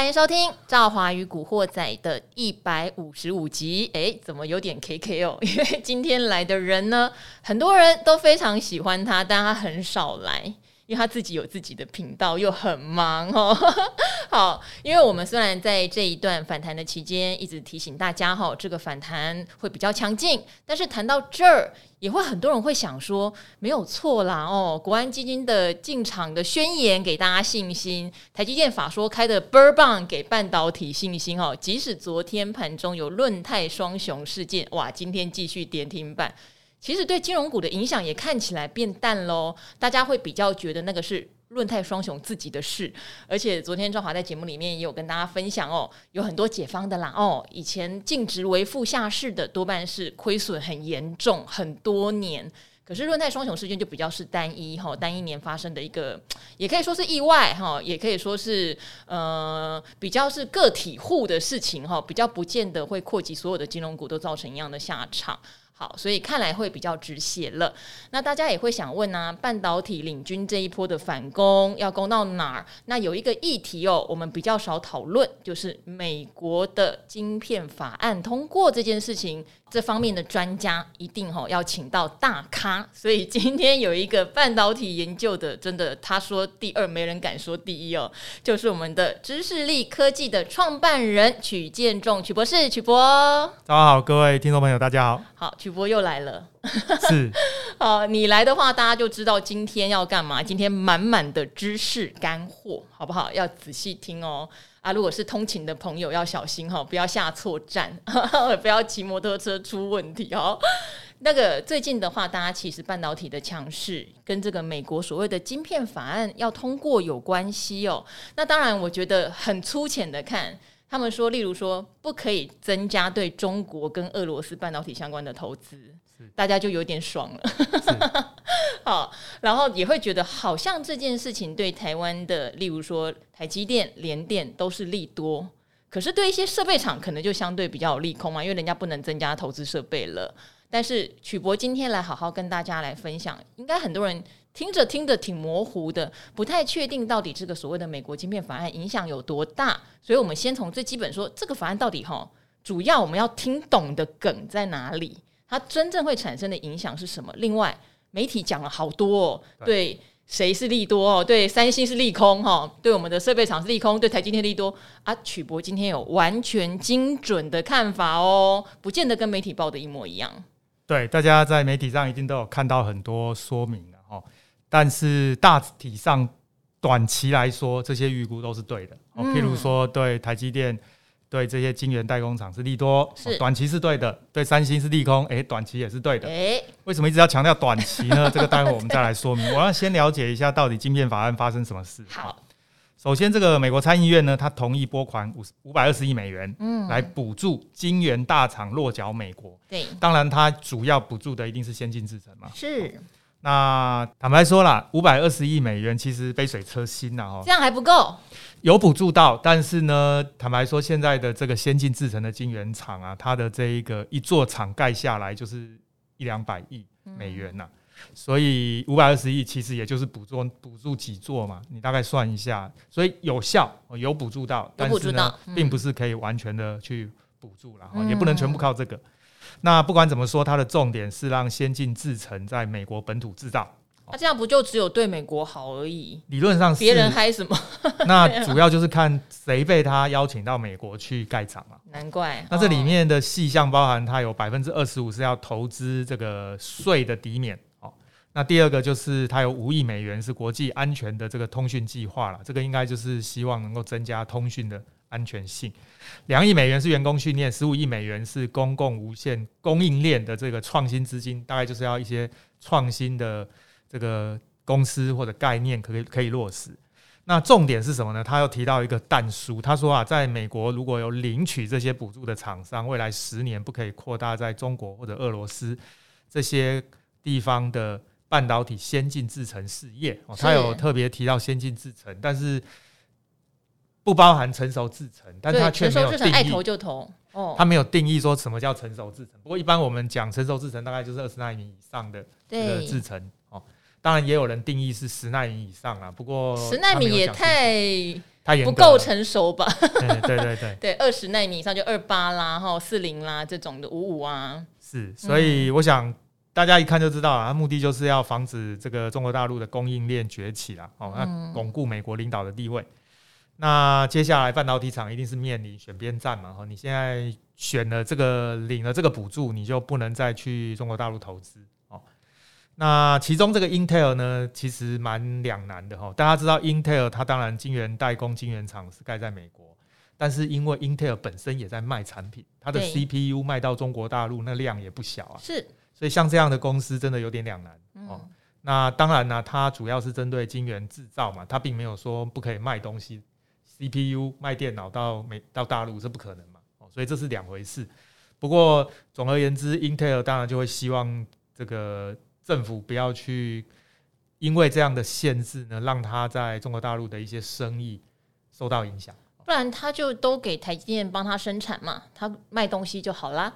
欢迎收听《赵华与古惑仔》的一百五十五集。哎，怎么有点 KK 哦？因为今天来的人呢，很多人都非常喜欢他，但他很少来。因为他自己有自己的频道，又很忙哦。好，因为我们虽然在这一段反弹的期间，一直提醒大家哈，这个反弹会比较强劲，但是谈到这儿，也会很多人会想说，没有错啦哦。国安基金的进场的宣言给大家信心，台积电法说开的倍儿棒给半导体信心哦。即使昨天盘中有论泰双雄事件，哇，今天继续跌停板。其实对金融股的影响也看起来变淡喽，大家会比较觉得那个是润泰双雄自己的事，而且昨天赵华在节目里面也有跟大家分享哦，有很多解方的啦哦，以前净值为负下市的多半是亏损很严重很多年，可是润泰双雄事件就比较是单一哈，单一年发生的一个，也可以说是意外哈，也可以说是呃比较是个体户的事情哈，比较不见得会扩及所有的金融股都造成一样的下场。好，所以看来会比较止血了。那大家也会想问呢、啊，半导体领军这一波的反攻要攻到哪儿？那有一个议题哦，我们比较少讨论，就是美国的晶片法案通过这件事情。这方面的专家一定吼要请到大咖，所以今天有一个半导体研究的，真的他说第二，没人敢说第一哦，就是我们的知识力科技的创办人曲建仲曲博士，曲博。大家好，各位听众朋友，大家好。好，曲博又来了。是。好，你来的话，大家就知道今天要干嘛。今天满满的知识干货，好不好？要仔细听哦。啊，如果是通勤的朋友要小心哈，不要下错站，不要骑摩托车出问题哦。那个最近的话，大家其实半导体的强势跟这个美国所谓的晶片法案要通过有关系哦。那当然，我觉得很粗浅的看，他们说，例如说不可以增加对中国跟俄罗斯半导体相关的投资。大家就有点爽了，好，然后也会觉得好像这件事情对台湾的，例如说台积电、联电都是利多，可是对一些设备厂可能就相对比较有利空嘛，因为人家不能增加投资设备了。但是曲博今天来好好跟大家来分享，应该很多人听着听着挺模糊的，不太确定到底这个所谓的美国晶片法案影响有多大，所以我们先从最基本说，这个法案到底哈，主要我们要听懂的梗在哪里？它真正会产生的影响是什么？另外，媒体讲了好多哦，对谁是利多哦？对三星是利空哈？对我们的设备厂是利空？对台积电利多啊？曲博今天有完全精准的看法哦，不见得跟媒体报的一模一样。对，大家在媒体上一定都有看到很多说明的哈，但是大体上短期来说，这些预估都是对的。哦，譬如说对台积电。对这些晶圆代工厂是利多，是短期是对的；对三星是利空，诶，短期也是对的。诶，为什么一直要强调短期呢？这个待会我们再来说明。我要先了解一下到底晶片法案发生什么事。好，首先这个美国参议院呢，他同意拨款五五百二十亿美元，嗯，来补助晶圆大厂落脚美国。对，当然它主要补助的一定是先进制程嘛。是。那坦白说啦，五百二十亿美元其实杯水车薪呐，哦，这样还不够，有补助到，但是呢，坦白说，现在的这个先进制成的晶圆厂啊，它的这一个一座厂盖下来就是一两百亿美元呐，所以五百二十亿其实也就是补助补助几座嘛，你大概算一下，所以有效有补助到，但是呢，并不是可以完全的去补助了，也不能全部靠这个。那不管怎么说，它的重点是让先进制程在美国本土制造。那这样不就只有对美国好而已？理论上是，别人嗨什么？那主要就是看谁被他邀请到美国去盖厂嘛。难怪。那这里面的细项包含，它有百分之二十五是要投资这个税的抵免。哦，那第二个就是它有五亿美元是国际安全的这个通讯计划了，这个应该就是希望能够增加通讯的。安全性，两亿美元是员工训练，十五亿美元是公共无线供应链的这个创新资金，大概就是要一些创新的这个公司或者概念可以可以落实。那重点是什么呢？他又提到一个但书，他说啊，在美国如果有领取这些补助的厂商，未来十年不可以扩大在中国或者俄罗斯这些地方的半导体先进制程事业。哦，他有特别提到先进制程，但是。不包含成熟制程，但他却没有定义。爱投就投哦，他没有定义说什么叫成熟制程。不过一般我们讲成熟制程，大概就是二十纳米以上的这个制程哦。当然也有人定义是十纳米以上啊。不过十纳米也太太严格，不够成熟吧？对对对对，对，二十纳米以上就二八啦，哈，四零啦这种的五五啊，是，所以我想大家一看就知道了，它目的就是要防止这个中国大陆的供应链崛起啦，哦，那巩固美国领导的地位。那接下来半导体厂一定是面临选边站嘛，哈，你现在选了这个领了这个补助，你就不能再去中国大陆投资。那其中这个 Intel 呢，其实蛮两难的哈。大家知道 Intel 它当然晶圆代工、晶圆厂是盖在美国，但是因为 Intel 本身也在卖产品，它的 CPU 卖到中国大陆那量也不小啊。是，所以像这样的公司真的有点两难哦。那当然呢，它主要是针对晶圆制造嘛，它并没有说不可以卖东西，CPU 卖电脑到美到大陆是不可能嘛。哦，所以这是两回事。不过总而言之，Intel 当然就会希望这个。政府不要去因为这样的限制呢，让他在中国大陆的一些生意受到影响。不然他就都给台积电帮他生产嘛，他卖东西就好啦。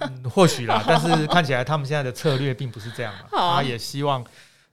嗯，或许啦，但是看起来他们现在的策略并不是这样嘛。他也希望，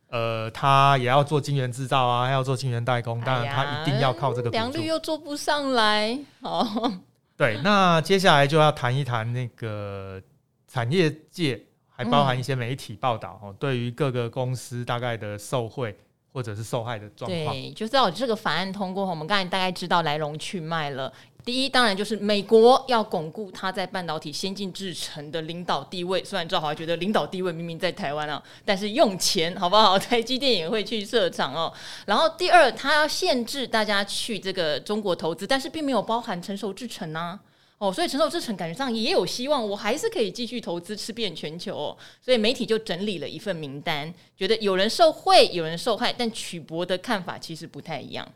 呃，他也要做晶圆制造啊，要做晶圆代工，当然他一定要靠这个。良率又做不上来，好。对，那接下来就要谈一谈那个产业界。还包含一些媒体报道哦，对于各个公司大概的受贿或者是受害的状况，对，就知道这个法案通过后，我们刚才大概知道来龙去脉了。第一，当然就是美国要巩固它在半导体先进制程的领导地位。虽然赵华觉得领导地位明明在台湾啊，但是用钱好不好？台积电也会去设厂哦。然后第二，它要限制大家去这个中国投资，但是并没有包含成熟制程啊。哦，所以承受制程感觉上也有希望，我还是可以继续投资吃遍全球哦。所以媒体就整理了一份名单，觉得有人受贿，有人受害，但曲博的看法其实不太一样。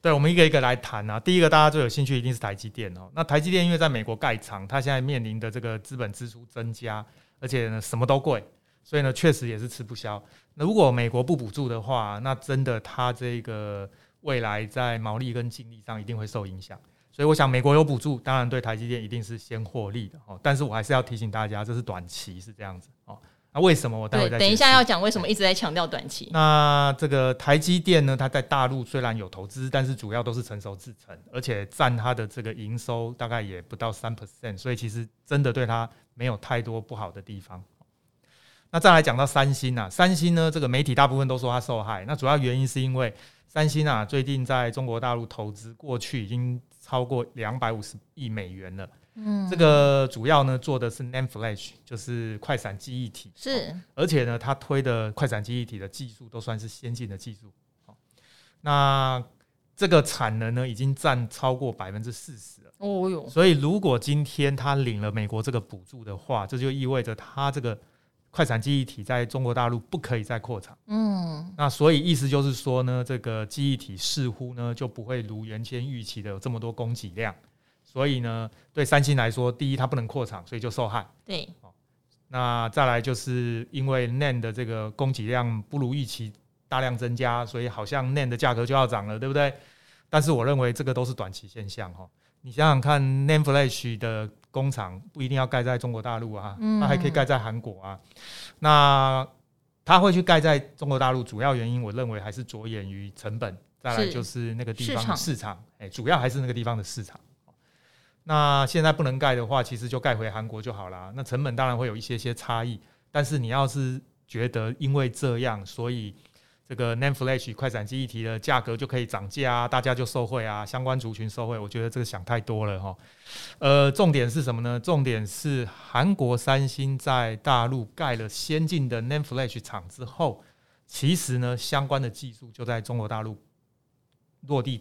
对，我们一个一个来谈啊。第一个大家最有兴趣一定是台积电哦。那台积电因为在美国盖厂，它现在面临的这个资本支出增加，而且呢什么都贵，所以呢确实也是吃不消。那如果美国不补助的话，那真的它这个未来在毛利跟净利上一定会受影响。所以我想，美国有补助，当然对台积电一定是先获利的哦。但是我还是要提醒大家，这是短期是这样子哦。那为什么我待会再等一下要讲为什么一直在强调短期？那这个台积电呢，它在大陆虽然有投资，但是主要都是成熟制程，而且占它的这个营收大概也不到三 percent，所以其实真的对它没有太多不好的地方。那再来讲到三星啊，三星呢，这个媒体大部分都说它受害，那主要原因是因为三星啊，最近在中国大陆投资，过去已经。超过两百五十亿美元了。嗯，这个主要呢做的是 NAND Flash，就是快闪记忆体。是，而且呢，它推的快闪记忆体的技术都算是先进的技术。那这个产能呢，已经占超过百分之四十了。哦哟，所以如果今天他领了美国这个补助的话，这就意味着他这个。快闪记忆体在中国大陆不可以再扩厂，嗯，那所以意思就是说呢，这个记忆体似乎呢就不会如原先预期的有这么多供给量，所以呢，对三星来说，第一它不能扩厂，所以就受害。对，那再来就是因为 NAND 的这个供给量不如预期大量增加，所以好像 NAND 的价格就要涨了，对不对？但是我认为这个都是短期现象哈。你想想看，Name Flash 的工厂不一定要盖在中国大陆啊，它还可以盖在韩国啊。那它会去盖在中国大陆，主要原因我认为还是着眼于成本，再来就是那个地方的市场，哎，主要还是那个地方的市场。那现在不能盖的话，其实就盖回韩国就好了。那成本当然会有一些些差异，但是你要是觉得因为这样，所以。这个 NAND Flash 快闪记忆体的价格就可以涨价啊，大家就受惠啊，相关族群受惠。我觉得这个想太多了哈。呃，重点是什么呢？重点是韩国三星在大陆盖了先进的 NAND Flash 厂之后，其实呢，相关的技术就在中国大陆落地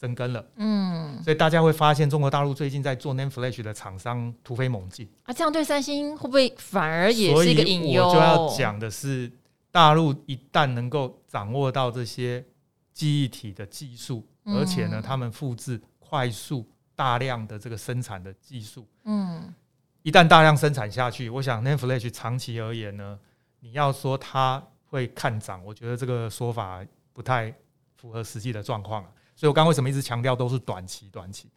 生根了。嗯，所以大家会发现，中国大陆最近在做 NAND Flash 的厂商突飞猛进啊。这样对三星会不会反而也是一个隐忧？我就要讲的是。大陆一旦能够掌握到这些记忆体的技术，而且呢，他们复制快速大量的这个生产的技术，嗯，一旦大量生产下去，我想 Flash 长期而言呢，你要说它会看涨，我觉得这个说法不太符合实际的状况。所以我刚刚为什么一直强调都是短期，短期。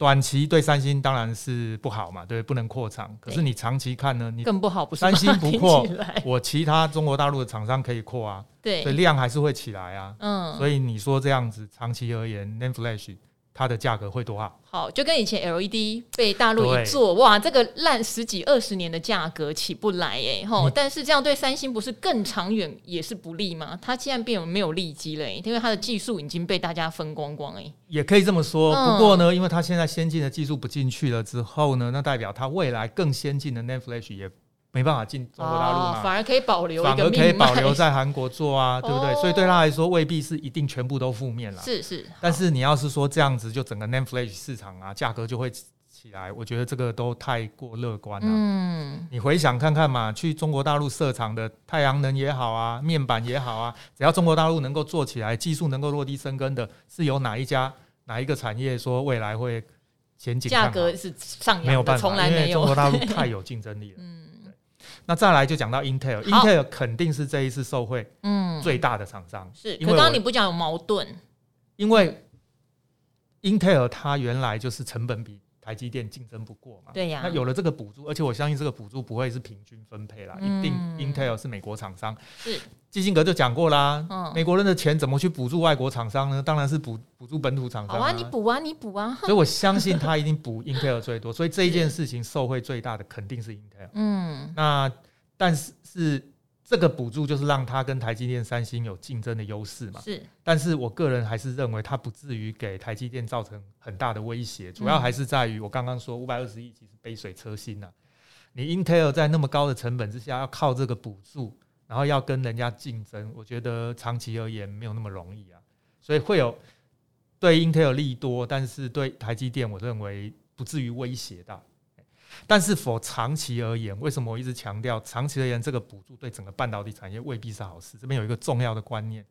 短期对三星当然是不好嘛，对，不能扩厂。可是你长期看呢，你更不好，不是三星不扩，我其他中国大陆的厂商可以扩啊，对，所以量还是会起来啊。嗯，所以你说这样子长期而言，NAND Flash。它的价格会多好？好，就跟以前 LED 被大陆一做，哇，这个烂十几二十年的价格起不来哎，吼、嗯！但是这样对三星不是更长远也是不利吗？它现在变没有利基了，因为它的技术已经被大家分光光哎。也可以这么说，不过呢，因为它现在先进的技术不进去了之后呢，那代表它未来更先进的 NAND Flash 也。没办法进中国大陆嘛、哦，反而可以保留，反而可以保留在韩国做啊，对不对？哦、所以对他来说未必是一定全部都负面了。是是，但是你要是说这样子，就整个 Name Flash 市场啊，价格就会起来，我觉得这个都太过乐观了。嗯，你回想看看嘛，去中国大陆设厂的太阳能也好啊，面板也好啊，只要中国大陆能够做起来，技术能够落地生根的，是有哪一家哪一个产业说未来会前景价格是上扬？没有办法，从来没有，因为中国大陆 太有竞争力了。嗯。那再来就讲到 Intel，Intel 肯定是这一次受惠嗯最大的厂商。是，可刚刚你不讲有矛盾？因为 Intel 它原来就是成本比台积电竞争不过嘛。对呀。那有了这个补助，而且我相信这个补助不会是平均分配啦，一定 Intel 是美国厂商。是。基辛格就讲过啦，美国人的钱怎么去补助外国厂商呢？当然是补补助本土厂商。好啊，你补啊，你补啊。所以我相信 他一定补 Intel 最多，所以这一件事情受惠最大的肯定是 Intel。嗯。那但是是这个补助就是让它跟台积电、三星有竞争的优势嘛？是。但是我个人还是认为它不至于给台积电造成很大的威胁，主要还是在于我刚刚说五百二十亿其实杯水车薪呐。你 Intel 在那么高的成本之下要靠这个补助。然后要跟人家竞争，我觉得长期而言没有那么容易啊，所以会有对 Intel 利多，但是对台积电，我认为不至于威胁到。但是否长期而言，为什么我一直强调长期而言这个补助对整个半导体产业未必是好事？这边有一个重要的观念。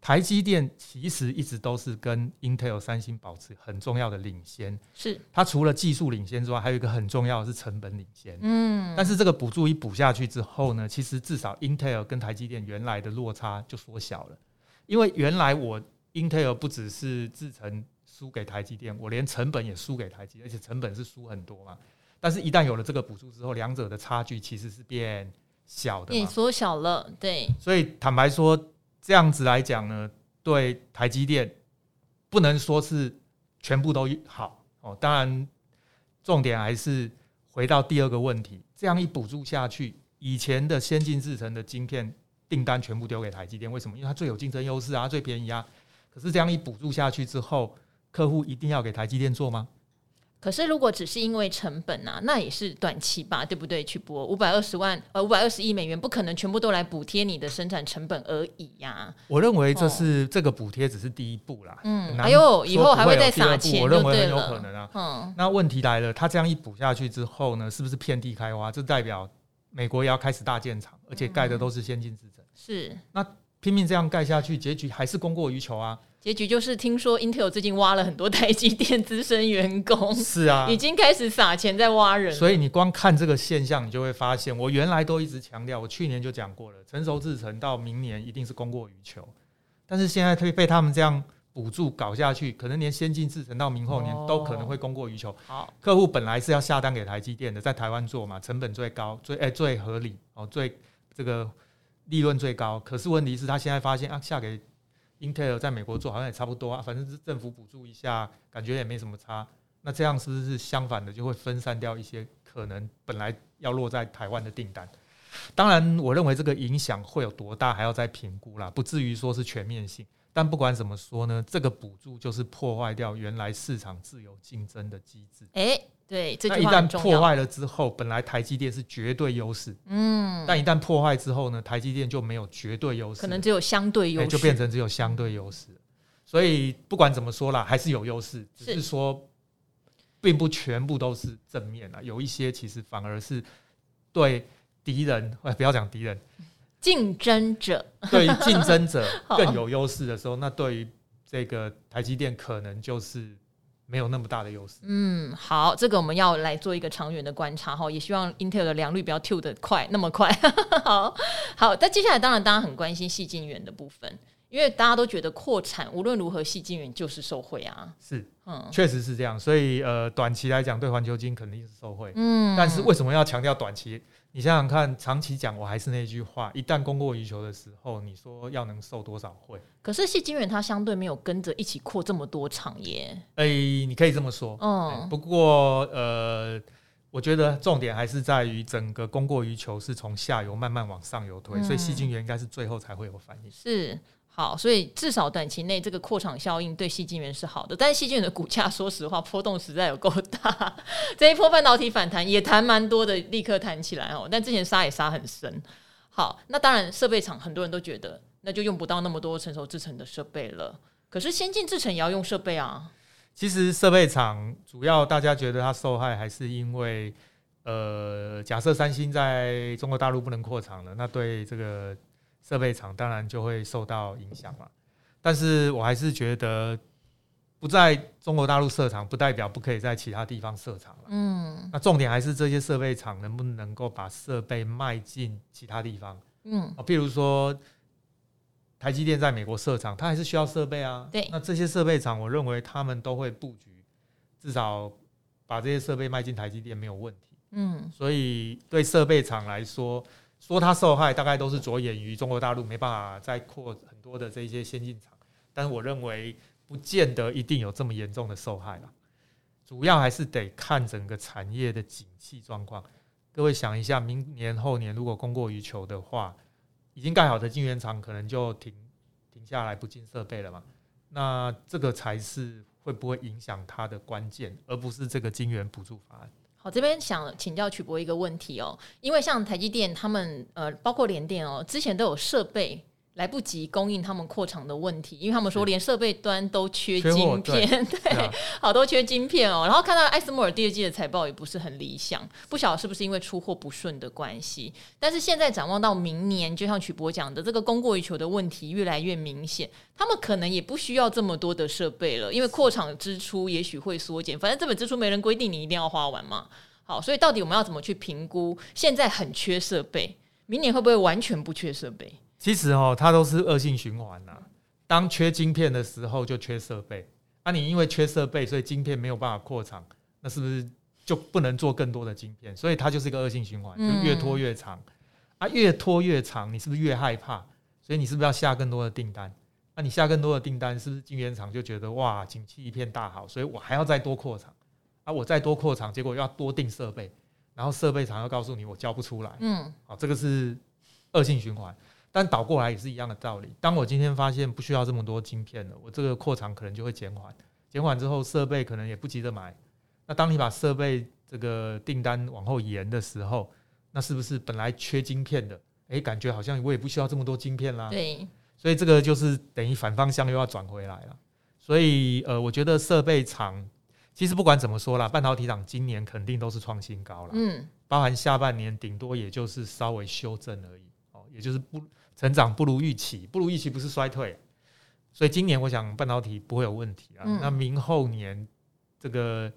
台积电其实一直都是跟 Intel、三星保持很重要的领先，是它除了技术领先之外，还有一个很重要的是成本领先。嗯，但是这个补助一补下去之后呢，其实至少 Intel 跟台积电原来的落差就缩小了，因为原来我 Intel 不只是制成输给台积电，我连成本也输给台积，而且成本是输很多嘛。但是，一旦有了这个补助之后，两者的差距其实是变小的，变缩小了。对，所以坦白说。这样子来讲呢，对台积电不能说是全部都好哦。当然，重点还是回到第二个问题：这样一补助下去，以前的先进制程的晶片订单全部丢给台积电，为什么？因为它最有竞争优势啊，最便宜啊。可是这样一补助下去之后，客户一定要给台积电做吗？可是，如果只是因为成本啊，那也是短期吧，对不对？去补五百二十万呃五百二十亿美元，不可能全部都来补贴你的生产成本而已呀、啊。我认为这是、哦、这个补贴只是第一步啦。嗯，哎呦，以后还会再撒钱，我认为很有可能啊。嗯，那问题来了，他这样一补下去之后呢，是不是遍地开花？这代表美国也要开始大建厂，而且盖的都是先进制程。是，那拼命这样盖下去，结局还是供过于求啊。结局就是听说 Intel 最近挖了很多台积电资深员工，是啊，已经开始撒钱在挖人。所以你光看这个现象，你就会发现，我原来都一直强调，我去年就讲过了，成熟制程到明年一定是供过于求。但是现在被被他们这样补助搞下去，可能连先进制程到明后年都可能会供过于求。好，客户本来是要下单给台积电的，在台湾做嘛，成本最高，最哎最合理哦，最这个利润最高。可是问题是，他现在发现啊，下给。Intel 在美国做好像也差不多啊，反正是政府补助一下，感觉也没什么差。那这样是不是相反的，就会分散掉一些可能本来要落在台湾的订单？当然，我认为这个影响会有多大，还要再评估啦，不至于说是全面性。但不管怎么说呢，这个补助就是破坏掉原来市场自由竞争的机制。诶。对，这那一旦破坏了之后，本来台积电是绝对优势，嗯，但一旦破坏之后呢，台积电就没有绝对优势，可能只有相对优势，就变成只有相对优势。所以不管怎么说啦，还是有优势，只是说并不全部都是正面啊，有一些其实反而是对敌人，哎，不要讲敌人，竞争者。对于竞争者 更有优势的时候，那对于这个台积电可能就是。没有那么大的优势。嗯，好，这个我们要来做一个长远的观察哈，也希望 Intel 的良率不要跳得快那么快。好好，那接下来当然大家很关心矽晶圆的部分，因为大家都觉得扩产无论如何矽晶圆就是受惠啊。是，嗯，确实是这样。所以呃，短期来讲对环球金肯定是受惠。嗯，但是为什么要强调短期？你想想看，长期讲，我还是那句话，一旦供过于求的时候，你说要能受多少惠？可是矽晶圆它相对没有跟着一起扩这么多场耶。哎、欸，你可以这么说。嗯、欸，不过呃，我觉得重点还是在于整个供过于求是从下游慢慢往上游推，嗯、所以细菌源应该是最后才会有反应。是。好，所以至少短期内这个扩厂效应对细晶圆是好的，但是细晶圆的股价说实话波动实在有够大，这一波半导体反弹也弹蛮多的，立刻弹起来哦，但之前杀也杀很深。好，那当然设备厂很多人都觉得那就用不到那么多成熟制程的设备了，可是先进制程也要用设备啊。其实设备厂主要大家觉得它受害还是因为，呃，假设三星在中国大陆不能扩厂了，那对这个。设备厂当然就会受到影响嘛，但是我还是觉得不在中国大陆设厂，不代表不可以在其他地方设厂了。嗯，那重点还是这些设备厂能不能够把设备卖进其他地方。嗯，啊，譬如说台积电在美国设厂，它还是需要设备啊。对，那这些设备厂，我认为他们都会布局，至少把这些设备卖进台积电没有问题。嗯，所以对设备厂来说。说它受害，大概都是着眼于中国大陆没办法再扩很多的这些先进厂，但是我认为不见得一定有这么严重的受害了。主要还是得看整个产业的景气状况。各位想一下，明年后年如果供过于求的话，已经盖好的晶圆厂可能就停停下来不进设备了嘛？那这个才是会不会影响它的关键，而不是这个晶圆补助法案。好这边想请教曲博一个问题哦，因为像台积电他们呃，包括联电哦，之前都有设备。来不及供应他们扩厂的问题，因为他们说连设备端都缺晶片，对，好多缺晶片哦。然后看到艾斯摩尔第二季的财报也不是很理想，不晓得是不是因为出货不顺的关系。但是现在展望到明年，就像曲博讲的，这个供过于求的问题越来越明显，他们可能也不需要这么多的设备了，因为扩厂支出也许会缩减。反正这本支出没人规定你一定要花完嘛。好，所以到底我们要怎么去评估？现在很缺设备，明年会不会完全不缺设备？其实哦，它都是恶性循环呐。当缺晶片的时候，就缺设备。啊，你因为缺设备，所以晶片没有办法扩厂，那是不是就不能做更多的晶片？所以它就是一个恶性循环，就越拖越长。啊，越拖越长，你是不是越害怕？所以你是不是要下更多的订单？那你下更多的订单，是不是晶圆厂就觉得哇，景气一片大好，所以我还要再多扩厂？啊，我再多扩厂，结果要多订设备，然后设备厂要告诉你我交不出来。嗯，好，这个是恶性循环。但倒过来也是一样的道理。当我今天发现不需要这么多晶片了，我这个扩厂可能就会减缓，减缓之后设备可能也不急着买。那当你把设备这个订单往后延的时候，那是不是本来缺晶片的，诶，感觉好像我也不需要这么多晶片啦？对。所以这个就是等于反方向又要转回来了。所以呃，我觉得设备厂其实不管怎么说啦，半导体厂今年肯定都是创新高了。嗯。包含下半年顶多也就是稍微修正而已哦，也就是不。成长不如预期，不如预期不是衰退，所以今年我想半导体不会有问题啊。嗯、那明后年这个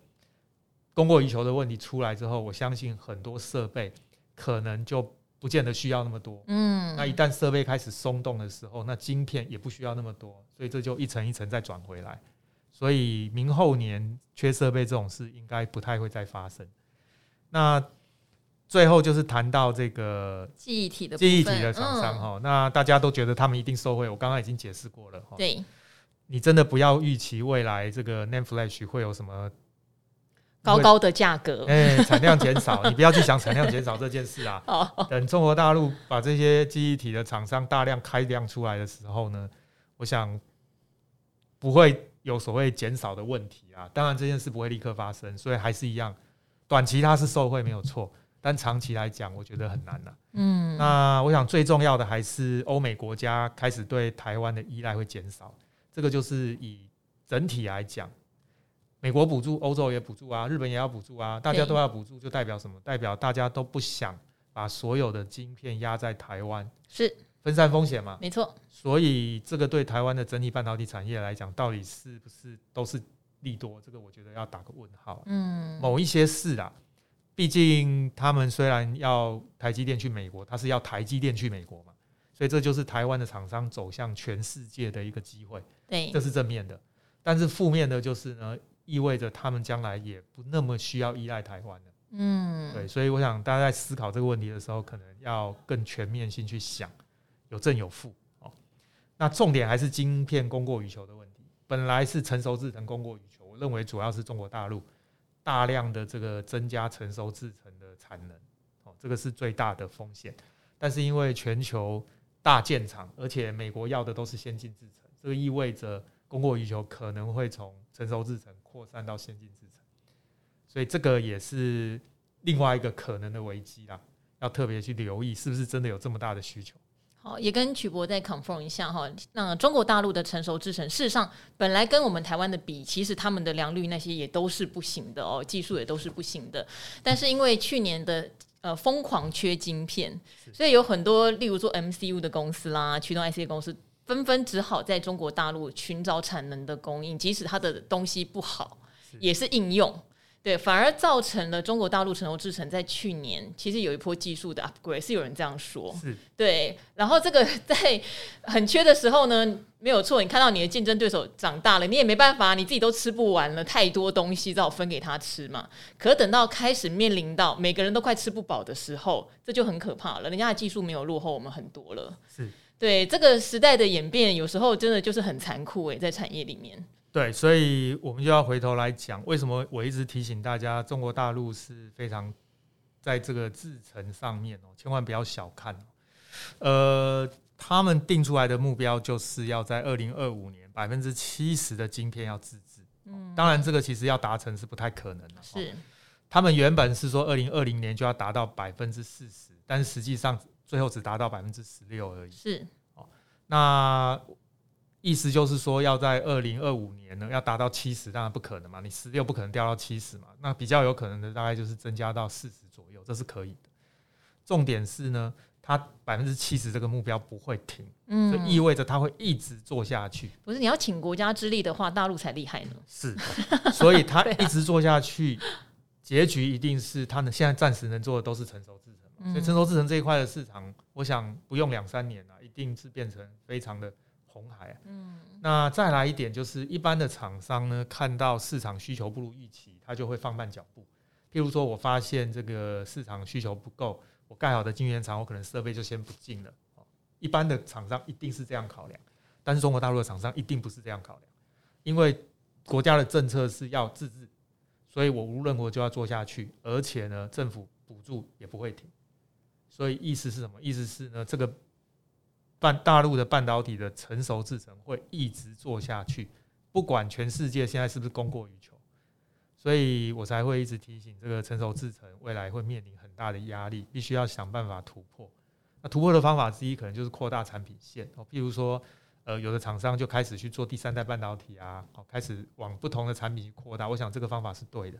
供过于求的问题出来之后，我相信很多设备可能就不见得需要那么多。嗯，那一旦设备开始松动的时候，那晶片也不需要那么多，所以这就一层一层再转回来。所以明后年缺设备这种事应该不太会再发生。那。最后就是谈到这个记忆体的记忆体的厂商哈，那大家都觉得他们一定受惠。我刚刚已经解释过了哈。对，你真的不要预期未来这个 NAND Flash 会有什么高高的价格，哎，产量减少，你不要去想产量减少这件事啊。等中国大陆把这些记忆体的厂商大量开量出来的时候呢，我想不会有所谓减少的问题啊。当然这件事不会立刻发生，所以还是一样，短期它是受惠没有错。但长期来讲，我觉得很难了。嗯，那我想最重要的还是欧美国家开始对台湾的依赖会减少。这个就是以整体来讲，美国补助，欧洲也补助啊，日本也要补助啊，大家都要补助，就代表什么？代表大家都不想把所有的晶片压在台湾，是分散风险嘛？没错。所以这个对台湾的整体半导体产业来讲，到底是不是都是利多，这个我觉得要打个问号。嗯，某一些事啊，毕竟他们虽然要台积电去美国，他是要台积电去美国嘛，所以这就是台湾的厂商走向全世界的一个机会。对，这是正面的。但是负面的就是呢，意味着他们将来也不那么需要依赖台湾了。嗯，对，所以我想大家在思考这个问题的时候，可能要更全面性去想，有正有负哦。那重点还是晶片供过于求的问题。本来是成熟制程供过于求，我认为主要是中国大陆大量的这个增加成熟制程的产能，哦，这个是最大的风险。但是因为全球大建厂，而且美国要的都是先进制程，这个意味着供过于求可能会从成熟制程扩散到先进制程。所以这个也是另外一个可能的危机啦，要特别去留意是不是真的有这么大的需求。好，也跟曲博再 confirm 一下哈。那中国大陆的成熟制程，事实上本来跟我们台湾的比，其实他们的良率那些也都是不行的哦，技术也都是不行的。但是因为去年的呃疯狂缺晶片，所以有很多例如说 MCU 的公司啦、驱动 IC 的公司，纷纷只好在中国大陆寻找产能的供应，即使它的东西不好，也是应用。对，反而造成了中国大陆成熟制程在去年其实有一波技术的 upgrade，是有人这样说。是，对。然后这个 在很缺的时候呢，没有错。你看到你的竞争对手长大了，你也没办法，你自己都吃不完了，太多东西只好分给他吃嘛。可等到开始面临到每个人都快吃不饱的时候，这就很可怕了。人家的技术没有落后我们很多了。是，对，这个时代的演变，有时候真的就是很残酷诶，在产业里面。对，所以我们就要回头来讲，为什么我一直提醒大家，中国大陆是非常在这个制程上面哦，千万不要小看。呃，他们定出来的目标就是要在二零二五年百分之七十的晶片要自制。嗯，当然这个其实要达成是不太可能的。是，他们原本是说二零二零年就要达到百分之四十，但是实际上最后只达到百分之十六而已。是，哦，那。意思就是说，要在二零二五年呢，要达到七十，当然不可能嘛。你十六不可能掉到七十嘛。那比较有可能的，大概就是增加到四十左右，这是可以的。重点是呢，它百分之七十这个目标不会停，嗯，就意味着它会一直做下去。不是你要请国家之力的话，大陆才厉害呢。是，所以它 一直做下去，结局一定是它能现在暂时能做的都是成熟制程嘛。所以成熟制程这一块的市场，我想不用两三年啊，一定是变成非常的。红海，嗯，那再来一点就是，一般的厂商呢，看到市场需求不如预期，他就会放慢脚步。譬如说，我发现这个市场需求不够，我盖好的晶圆厂，我可能设备就先不进了。一般的厂商一定是这样考量，但是中国大陆的厂商一定不是这样考量，因为国家的政策是要自治，所以我无论如何就要做下去，而且呢，政府补助也不会停。所以意思是什么？意思是呢，这个。半大陆的半导体的成熟制程会一直做下去，不管全世界现在是不是供过于求，所以我才会一直提醒这个成熟制程未来会面临很大的压力，必须要想办法突破。那突破的方法之一可能就是扩大产品线哦，譬如说，呃，有的厂商就开始去做第三代半导体啊，哦，开始往不同的产品去扩大。我想这个方法是对的，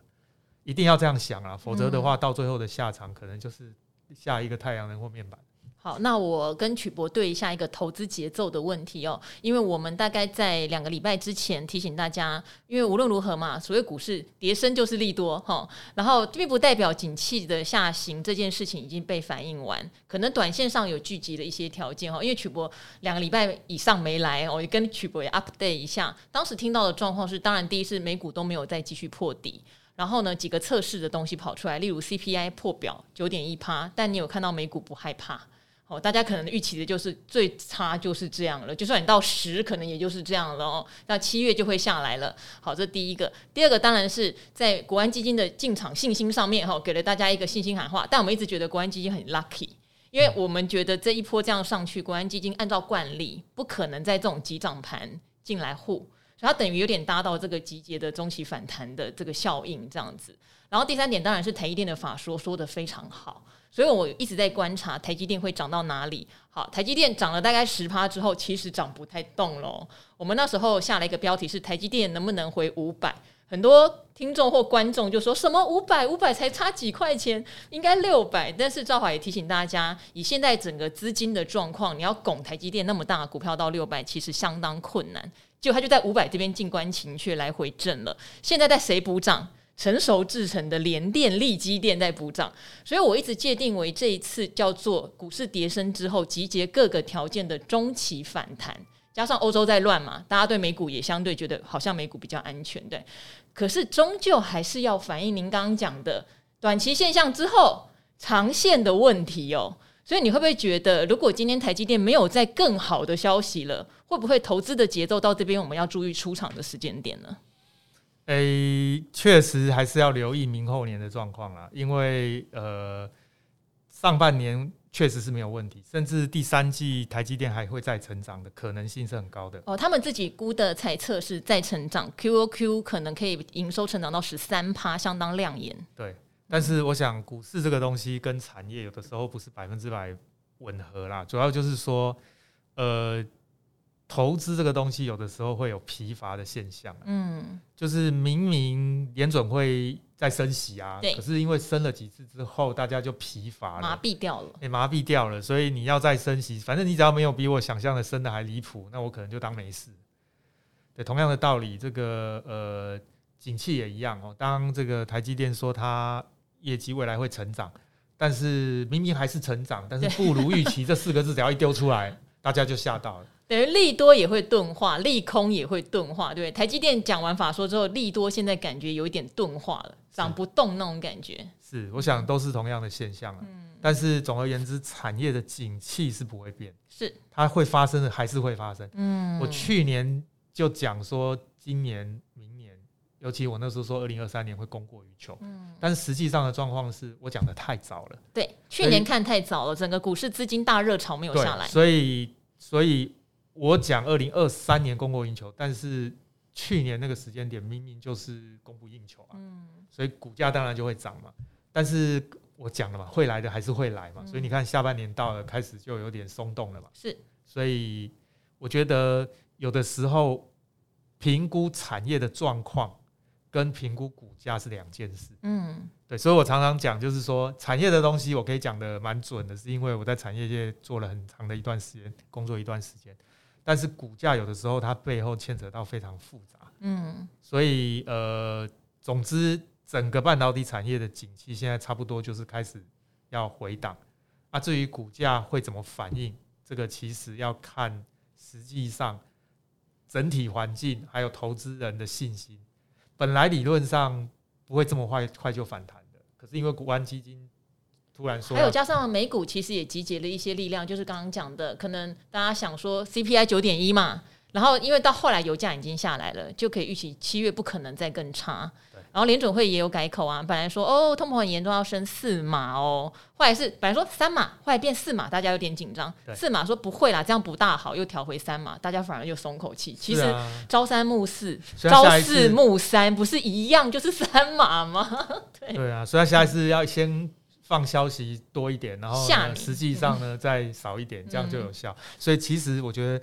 一定要这样想啊，否则的话，到最后的下场可能就是下一个太阳能或面板。好，那我跟曲博对一下一个投资节奏的问题哦，因为我们大概在两个礼拜之前提醒大家，因为无论如何嘛，所谓股市跌升就是利多哈，然后并不代表景气的下行这件事情已经被反映完，可能短线上有聚集的一些条件哈，因为曲博两个礼拜以上没来，我也跟曲博也 update 一下，当时听到的状况是，当然第一是美股都没有再继续破底，然后呢几个测试的东西跑出来，例如 CPI 破表九点一趴，但你有看到美股不害怕。哦，大家可能预期的就是最差就是这样了，就算你到十，可能也就是这样了哦。那七月就会下来了。好，这第一个，第二个当然是在国安基金的进场信心上面哈，给了大家一个信心喊话。但我们一直觉得国安基金很 lucky，因为我们觉得这一波这样上去，国安基金按照惯例不可能在这种急涨盘进来护，所以它等于有点搭到这个集结的中期反弹的这个效应这样子。然后第三点当然是台积电的法说说得非常好。所以我一直在观察台积电会涨到哪里。好，台积电涨了大概十趴之后，其实涨不太动了。我们那时候下了一个标题是台积电能不能回五百？很多听众或观众就说什么五百五百才差几块钱，应该六百。但是赵华也提醒大家，以现在整个资金的状况，你要拱台积电那么大的股票到六百，其实相当困难。结果他就在五百这边静观情绪来回震了。现在在谁补涨？成熟制成的联电、利基电在补涨，所以我一直界定为这一次叫做股市跌升之后集结各个条件的中期反弹，加上欧洲在乱嘛，大家对美股也相对觉得好像美股比较安全，对。可是终究还是要反映您刚刚讲的短期现象之后长线的问题哦。所以你会不会觉得，如果今天台积电没有再更好的消息了，会不会投资的节奏到这边我们要注意出场的时间点呢？诶、欸，确实还是要留意明后年的状况啦，因为呃，上半年确实是没有问题，甚至第三季台积电还会再成长的可能性是很高的。哦，他们自己估的猜测是再成长，QOQ 可能可以营收成长到十三趴，相当亮眼。对，但是我想股市这个东西跟产业有的时候不是百分之百吻合啦，主要就是说，呃。投资这个东西有的时候会有疲乏的现象，嗯，就是明明联准会在升息啊，可是因为升了几次之后，大家就疲乏了，麻痹掉了，欸，麻痹掉了，所以你要再升息，反正你只要没有比我想象的升的还离谱，那我可能就当没事。对，同样的道理，这个呃，景气也一样哦。当这个台积电说它业绩未来会成长，但是明明还是成长，但是不如预期这四个字只要一丢出来，大家就吓到了。等于利多也会钝化，利空也会钝化，对不对？台积电讲完法说之后，利多现在感觉有一点钝化了，涨不动那种感觉。是，我想都是同样的现象啊。嗯，但是总而言之，产业的景气是不会变，是它会发生的，还是会发生。嗯，我去年就讲说，今年、明年，尤其我那时候说，二零二三年会供过于求。嗯，但是实际上的状况是我讲的太早了。对，去年看太早了，整个股市资金大热潮没有下来。所以，所以。我讲二零二三年供过于求，但是去年那个时间点明明就是供不应求啊，嗯，所以股价当然就会涨嘛。但是我讲了嘛，会来的还是会来嘛，所以你看下半年到了，开始就有点松动了嘛。是，所以我觉得有的时候评估产业的状况跟评估股价是两件事。嗯，对，所以我常常讲，就是说产业的东西我可以讲的蛮准的，是因为我在产业界做了很长的一段时间，工作一段时间。但是股价有的时候它背后牵扯到非常复杂，嗯，所以呃，总之整个半导体产业的景气现在差不多就是开始要回档，啊，至于股价会怎么反应，这个其实要看实际上整体环境还有投资人的信心。本来理论上不会这么快快就反弹的，可是因为国安基金。突然说，还有加上美股其实也集结了一些力量，就是刚刚讲的，可能大家想说 CPI 九点一嘛，然后因为到后来油价已经下来了，就可以预期七月不可能再更差。然后联准会也有改口啊，本来说哦通膨很严重要升四码哦，后来是本来说三码，后来变四码，大家有点紧张。四码说不会啦，这样不大好，又调回三码，大家反而又松口气。其实朝三暮四，朝四暮三不是一样就是三码吗？对对啊，所以下一次要先。放消息多一点，然后实际上呢再少一点，这样就有效。所以其实我觉得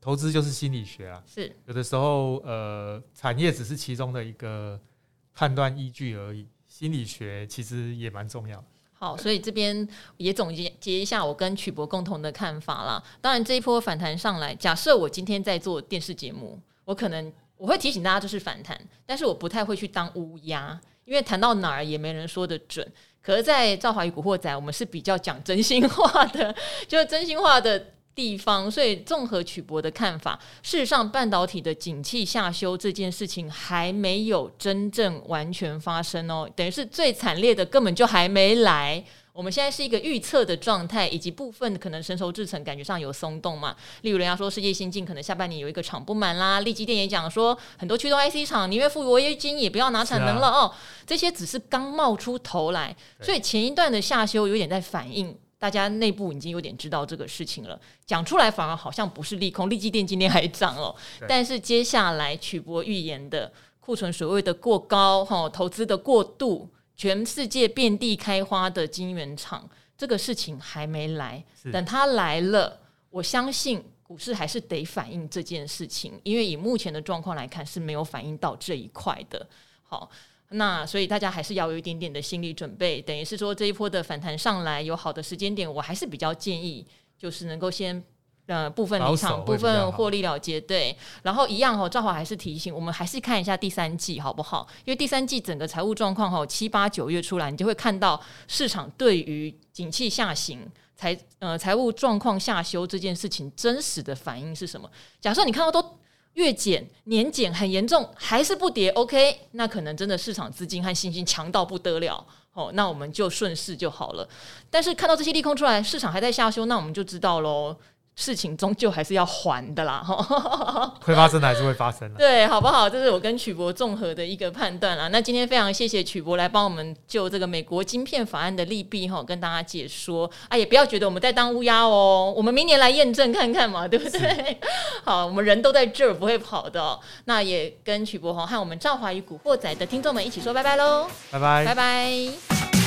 投资就是心理学啊，是有的时候呃产业只是其中的一个判断依据而已，心理学其实也蛮重要。好，所以这边也总结结一下我跟曲博共同的看法啦。当然这一波反弹上来，假设我今天在做电视节目，我可能我会提醒大家这是反弹，但是我不太会去当乌鸦，因为谈到哪儿也没人说得准。可是，在赵华与古惑仔，我们是比较讲真心话的，就是真心话的地方。所以，综合曲博的看法，事实上，半导体的景气下修这件事情还没有真正完全发生哦，等于是最惨烈的根本就还没来。我们现在是一个预测的状态，以及部分可能成熟制程感觉上有松动嘛。例如人家说世界先进可能下半年有一个厂不满啦，立基电也讲说很多驱动 IC 厂宁愿付违约金也不要拿产能了哦。这些只是刚冒出头来，所以前一段的下修有点在反映大家内部已经有点知道这个事情了，讲出来反而好像不是利空。利基电今天还涨哦，但是接下来曲博预言的库存所谓的过高哈，投资的过度。全世界遍地开花的晶圆厂，这个事情还没来，等它来了，我相信股市还是得反映这件事情，因为以目前的状况来看是没有反映到这一块的。好，那所以大家还是要有一点点的心理准备，等于是说这一波的反弹上来有好的时间点，我还是比较建议就是能够先呃部分离场，部分获利了结。对，然后一样哈，赵华还是提醒我们，还是看一下第三季好不好？因为第三季整个财务状况哈，七八九月出来，你就会看到市场对于景气下行、财呃财务状况下修这件事情真实的反应是什么？假设你看到都月减、年减很严重，还是不跌，OK，那可能真的市场资金和信心强到不得了。哦，那我们就顺势就好了。但是看到这些利空出来，市场还在下修，那我们就知道喽，事情终究还是要还的啦。会发生的还是会发生的，对，好不好？这是我跟曲博综合的一个判断啦。那今天非常谢谢曲博来帮我们就这个美国晶片法案的利弊哈，跟大家解说。啊，也不要觉得我们在当乌鸦哦，我们明年来验证看看嘛，对不对？好，我们人都在这儿，不会跑的哦。那也跟曲博和我们赵华与古惑仔的听众们一起说拜拜喽，拜拜，拜拜。